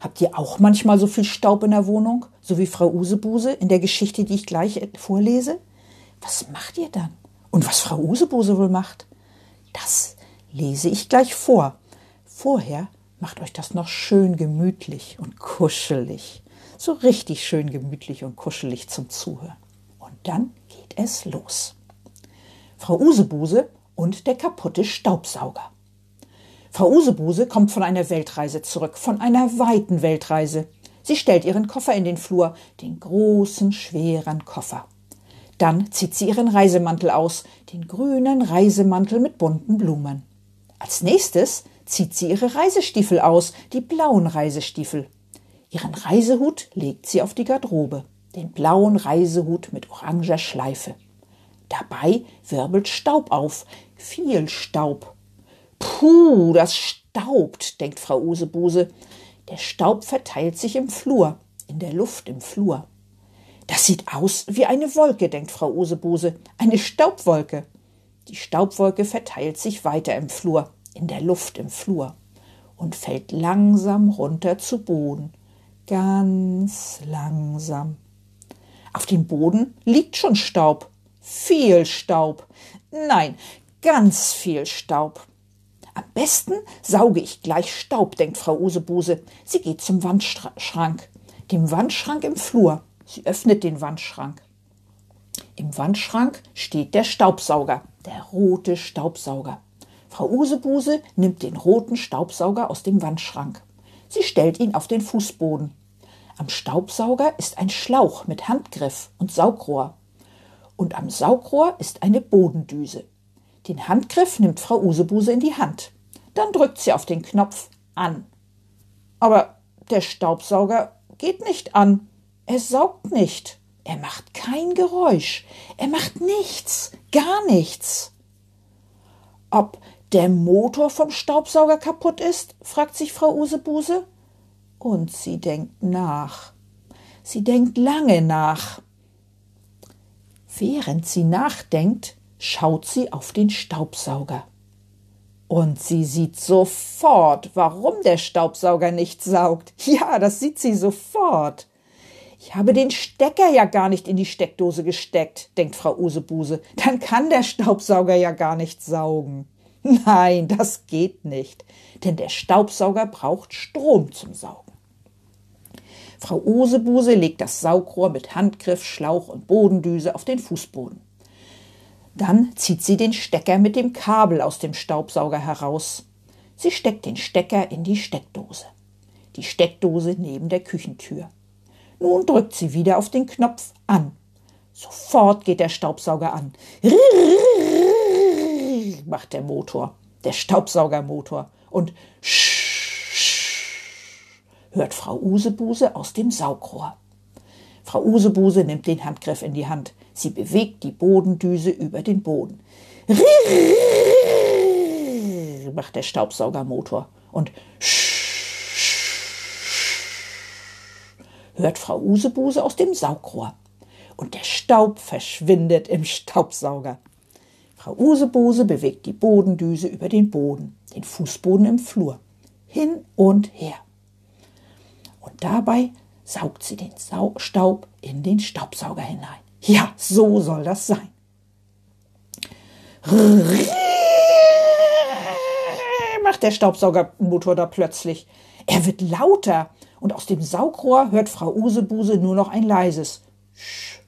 habt ihr auch manchmal so viel Staub in der Wohnung, so wie Frau Usebuse in der Geschichte, die ich gleich vorlese? Was macht ihr dann? Und was Frau Usebuse wohl macht? Das lese ich gleich vor. Vorher macht euch das noch schön gemütlich und kuschelig. So richtig schön gemütlich und kuschelig zum Zuhören. Und dann geht es los. Frau Usebuse und der kaputte Staubsauger. Frau Usebuse kommt von einer Weltreise zurück, von einer weiten Weltreise. Sie stellt ihren Koffer in den Flur, den großen, schweren Koffer. Dann zieht sie ihren Reisemantel aus, den grünen Reisemantel mit bunten Blumen. Als nächstes zieht sie ihre Reisestiefel aus, die blauen Reisestiefel. Ihren Reisehut legt sie auf die Garderobe, den blauen Reisehut mit oranger Schleife. Dabei wirbelt Staub auf, viel Staub. Puh, das staubt, denkt Frau Usebuse. Der Staub verteilt sich im Flur, in der Luft im Flur. Das sieht aus wie eine Wolke, denkt Frau Usebuse. Eine Staubwolke. Die Staubwolke verteilt sich weiter im Flur, in der Luft im Flur und fällt langsam runter zu Boden. Ganz langsam. Auf dem Boden liegt schon Staub. Viel Staub. Nein, ganz viel Staub. Am besten sauge ich gleich Staub, denkt Frau Usebuse. Sie geht zum Wandschrank, dem Wandschrank im Flur. Sie öffnet den Wandschrank. Im Wandschrank steht der Staubsauger, der rote Staubsauger. Frau Usebuse nimmt den roten Staubsauger aus dem Wandschrank. Sie stellt ihn auf den Fußboden. Am Staubsauger ist ein Schlauch mit Handgriff und Saugrohr. Und am Saugrohr ist eine Bodendüse. Den Handgriff nimmt Frau Usebuse in die Hand. Dann drückt sie auf den Knopf an. Aber der Staubsauger geht nicht an. Er saugt nicht. Er macht kein Geräusch. Er macht nichts, gar nichts. Ob der Motor vom Staubsauger kaputt ist? fragt sich Frau Usebuse. Und sie denkt nach. Sie denkt lange nach. Während sie nachdenkt, schaut sie auf den Staubsauger. Und sie sieht sofort, warum der Staubsauger nicht saugt. Ja, das sieht sie sofort. Ich habe den Stecker ja gar nicht in die Steckdose gesteckt, denkt Frau Usebuse. Dann kann der Staubsauger ja gar nicht saugen. Nein, das geht nicht, denn der Staubsauger braucht Strom zum Saugen. Frau Usebuse legt das Saugrohr mit Handgriff, Schlauch und Bodendüse auf den Fußboden. Dann zieht sie den Stecker mit dem Kabel aus dem Staubsauger heraus. Sie steckt den Stecker in die Steckdose. Die Steckdose neben der Küchentür. Nun drückt sie wieder auf den Knopf an. Sofort geht der Staubsauger an. macht der Motor, der Staubsaugermotor. Und hört Frau Usebuse aus dem Saugrohr. Frau Usebuse nimmt den Handgriff in die Hand. Sie bewegt die Bodendüse über den Boden. macht der Staubsaugermotor. Und hört Frau Usebuse aus dem Saugrohr. Und der Staub verschwindet im Staubsauger. Frau Usebuse bewegt die Bodendüse über den Boden, den Fußboden im Flur, hin und her. Und dabei saugt sie den Staub in den Staubsauger hinein. Ja, so soll das sein. macht der Staubsaugermotor da plötzlich. Er wird lauter und aus dem Saugrohr hört Frau Usebuse nur noch ein leises Sch.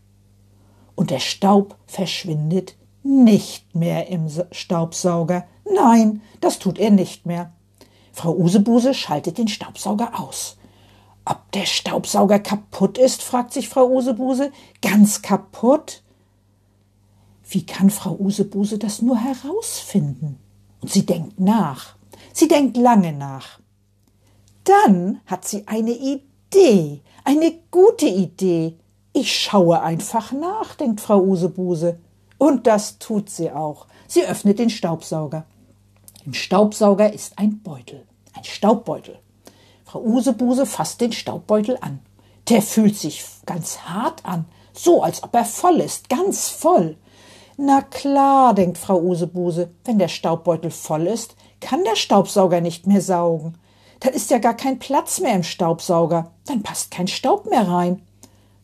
Und der Staub verschwindet nicht mehr im Staubsauger. Nein, das tut er nicht mehr. Frau Usebuse schaltet den Staubsauger aus. Ob der Staubsauger kaputt ist, fragt sich Frau Usebuse. Ganz kaputt? Wie kann Frau Usebuse das nur herausfinden? Und sie denkt nach. Sie denkt lange nach. Dann hat sie eine Idee. Eine gute Idee. Ich schaue einfach nach, denkt Frau Usebuse. Und das tut sie auch. Sie öffnet den Staubsauger. Im Staubsauger ist ein Beutel, ein Staubbeutel. Frau Usebuse fasst den Staubbeutel an. Der fühlt sich ganz hart an, so als ob er voll ist, ganz voll. Na klar, denkt Frau Usebuse, wenn der Staubbeutel voll ist, kann der Staubsauger nicht mehr saugen. Dann ist ja gar kein Platz mehr im Staubsauger, dann passt kein Staub mehr rein.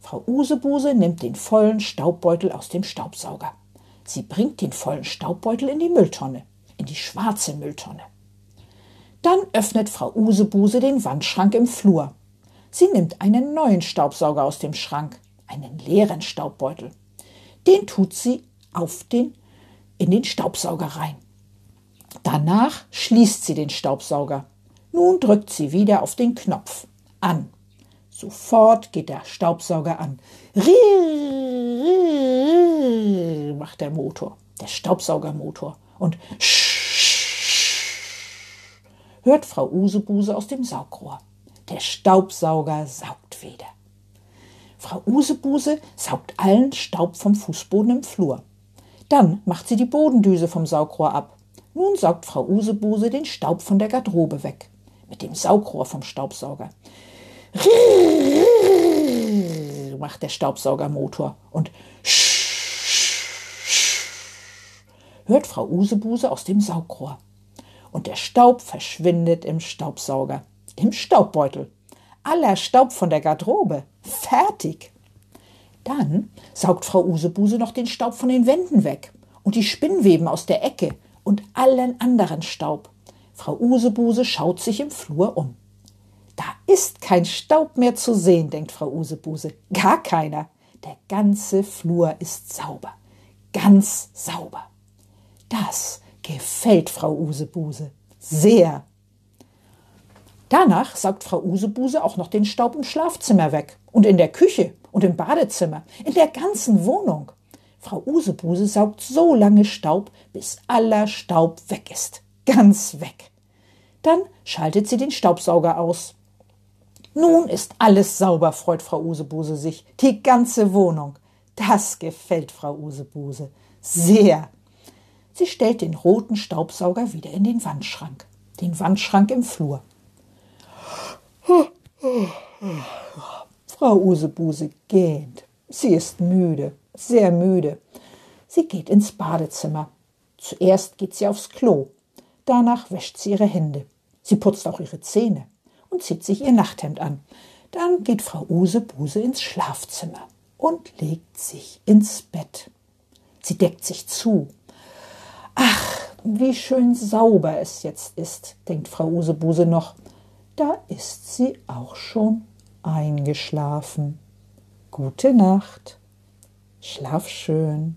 Frau Usebuse nimmt den vollen Staubbeutel aus dem Staubsauger. Sie bringt den vollen Staubbeutel in die Mülltonne, in die schwarze Mülltonne. Dann öffnet Frau Usebuse den Wandschrank im Flur. Sie nimmt einen neuen Staubsauger aus dem Schrank, einen leeren Staubbeutel. Den tut sie auf den, in den Staubsauger rein. Danach schließt sie den Staubsauger. Nun drückt sie wieder auf den Knopf. An. Sofort geht der Staubsauger an. Rirr, macht der Motor, der Staubsaugermotor. Und hört Frau Usebuse aus dem Saugrohr. Der Staubsauger saugt wieder. Frau Usebuse saugt allen Staub vom Fußboden im Flur. Dann macht sie die Bodendüse vom Saugrohr ab. Nun saugt Frau Usebuse den Staub von der Garderobe weg. Mit dem Saugrohr vom Staubsauger. macht der Staubsaugermotor und hört Frau Usebuse aus dem Saugrohr. Und der Staub verschwindet im Staubsauger, im Staubbeutel. Aller Staub von der Garderobe. Fertig. Dann saugt Frau Usebuse noch den Staub von den Wänden weg und die Spinnweben aus der Ecke und allen anderen Staub. Frau Usebuse schaut sich im Flur um. Da ist kein Staub mehr zu sehen, denkt Frau Usebuse. Gar keiner. Der ganze Flur ist sauber. Ganz sauber. Das gefällt Frau Usebuse sehr. Danach saugt Frau Usebuse auch noch den Staub im Schlafzimmer weg und in der Küche und im Badezimmer, in der ganzen Wohnung. Frau Usebuse saugt so lange Staub, bis aller Staub weg ist. Ganz weg. Dann schaltet sie den Staubsauger aus. Nun ist alles sauber, freut Frau Usebuse sich. Die ganze Wohnung. Das gefällt Frau Usebuse sehr. Sie stellt den roten Staubsauger wieder in den Wandschrank, den Wandschrank im Flur. Frau Usebuse gähnt. Sie ist müde, sehr müde. Sie geht ins Badezimmer. Zuerst geht sie aufs Klo. Danach wäscht sie ihre Hände. Sie putzt auch ihre Zähne und zieht sich ihr Nachthemd an. Dann geht Frau Usebuse ins Schlafzimmer und legt sich ins Bett. Sie deckt sich zu. Ach, wie schön sauber es jetzt ist, denkt Frau Usebuse noch. Da ist sie auch schon eingeschlafen. Gute Nacht. Schlaf schön.